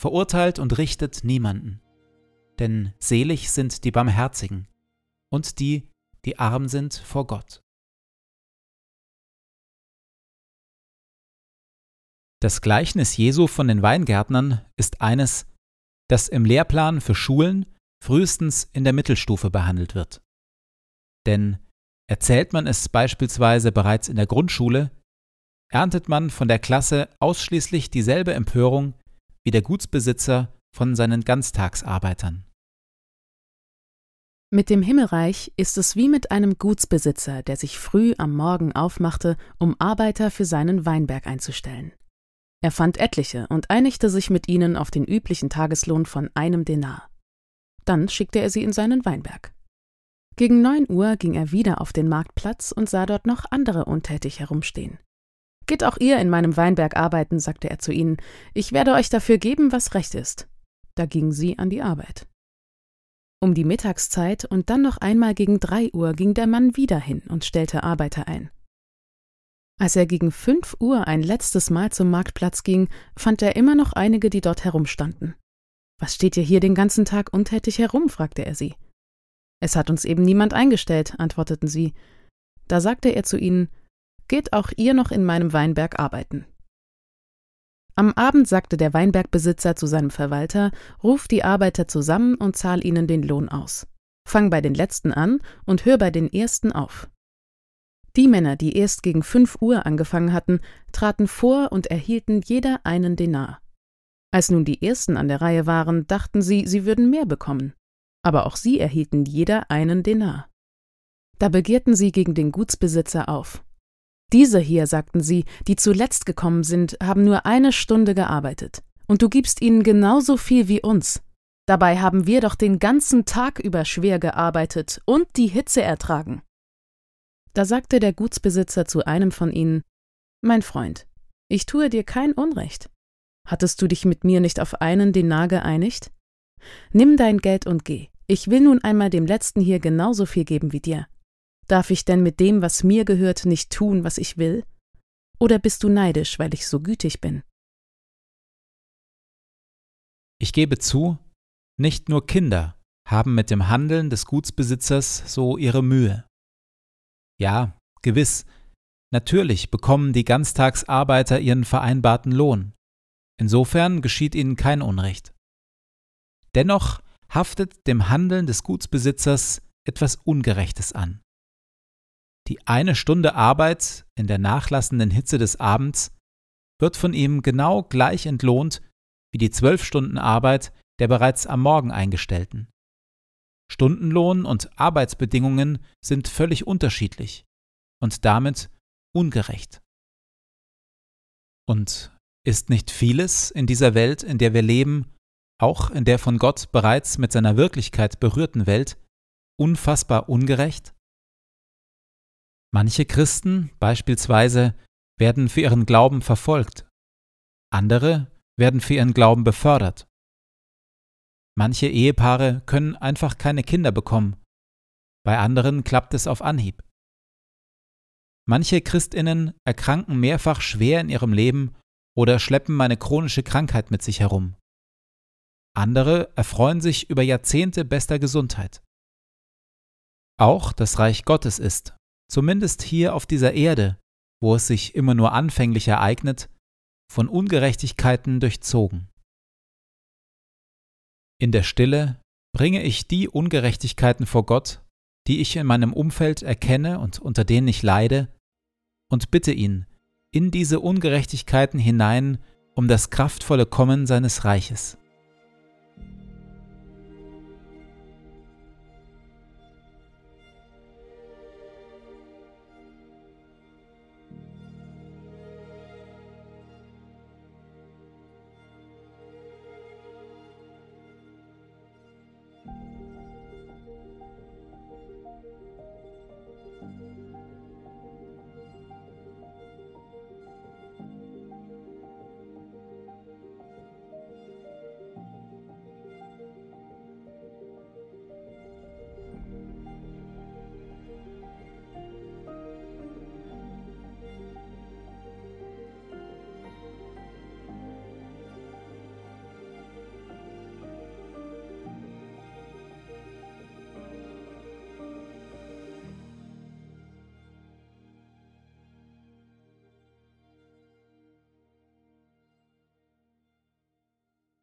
verurteilt und richtet niemanden. Denn selig sind die Barmherzigen und die, die arm sind vor Gott. Das Gleichnis Jesu von den Weingärtnern ist eines, das im Lehrplan für Schulen frühestens in der Mittelstufe behandelt wird. Denn erzählt man es beispielsweise bereits in der Grundschule, erntet man von der Klasse ausschließlich dieselbe Empörung wie der Gutsbesitzer von seinen Ganztagsarbeitern. Mit dem Himmelreich ist es wie mit einem Gutsbesitzer, der sich früh am Morgen aufmachte, um Arbeiter für seinen Weinberg einzustellen. Er fand etliche und einigte sich mit ihnen auf den üblichen Tageslohn von einem Denar. Dann schickte er sie in seinen Weinberg. Gegen neun Uhr ging er wieder auf den Marktplatz und sah dort noch andere untätig herumstehen. Geht auch ihr in meinem Weinberg arbeiten, sagte er zu ihnen, ich werde euch dafür geben, was recht ist. Da gingen sie an die Arbeit. Um die Mittagszeit und dann noch einmal gegen drei Uhr ging der Mann wieder hin und stellte Arbeiter ein. Als er gegen fünf Uhr ein letztes Mal zum Marktplatz ging, fand er immer noch einige, die dort herumstanden. Was steht ihr hier den ganzen Tag untätig herum? fragte er sie. Es hat uns eben niemand eingestellt, antworteten sie. Da sagte er zu ihnen, Geht auch ihr noch in meinem Weinberg arbeiten. Am Abend sagte der Weinbergbesitzer zu seinem Verwalter, ruf die Arbeiter zusammen und zahl ihnen den Lohn aus. Fang bei den letzten an und hör bei den ersten auf. Die Männer, die erst gegen fünf Uhr angefangen hatten, traten vor und erhielten jeder einen Denar. Als nun die ersten an der Reihe waren, dachten sie, sie würden mehr bekommen. Aber auch sie erhielten jeder einen Denar. Da begehrten sie gegen den Gutsbesitzer auf. Diese hier, sagten sie, die zuletzt gekommen sind, haben nur eine Stunde gearbeitet. Und du gibst ihnen genauso viel wie uns. Dabei haben wir doch den ganzen Tag über schwer gearbeitet und die Hitze ertragen. Da sagte der Gutsbesitzer zu einem von ihnen Mein Freund, ich tue dir kein Unrecht. Hattest du dich mit mir nicht auf einen Denar geeinigt? Nimm dein Geld und geh. Ich will nun einmal dem Letzten hier genauso viel geben wie dir. Darf ich denn mit dem, was mir gehört, nicht tun, was ich will? Oder bist du neidisch, weil ich so gütig bin? Ich gebe zu, nicht nur Kinder haben mit dem Handeln des Gutsbesitzers so ihre Mühe. Ja, gewiss, natürlich bekommen die Ganztagsarbeiter ihren vereinbarten Lohn. Insofern geschieht ihnen kein Unrecht. Dennoch haftet dem Handeln des Gutsbesitzers etwas Ungerechtes an. Die eine Stunde Arbeit in der nachlassenden Hitze des Abends wird von ihm genau gleich entlohnt wie die zwölf Stunden Arbeit der bereits am Morgen eingestellten. Stundenlohn und Arbeitsbedingungen sind völlig unterschiedlich und damit ungerecht. Und ist nicht vieles in dieser Welt, in der wir leben, auch in der von Gott bereits mit seiner Wirklichkeit berührten Welt, unfassbar ungerecht? Manche Christen beispielsweise werden für ihren Glauben verfolgt, andere werden für ihren Glauben befördert. Manche Ehepaare können einfach keine Kinder bekommen, bei anderen klappt es auf Anhieb. Manche Christinnen erkranken mehrfach schwer in ihrem Leben oder schleppen eine chronische Krankheit mit sich herum. Andere erfreuen sich über Jahrzehnte bester Gesundheit. Auch das Reich Gottes ist, zumindest hier auf dieser Erde, wo es sich immer nur anfänglich ereignet, von Ungerechtigkeiten durchzogen. In der Stille bringe ich die Ungerechtigkeiten vor Gott, die ich in meinem Umfeld erkenne und unter denen ich leide, und bitte ihn, in diese Ungerechtigkeiten hinein um das kraftvolle Kommen seines Reiches.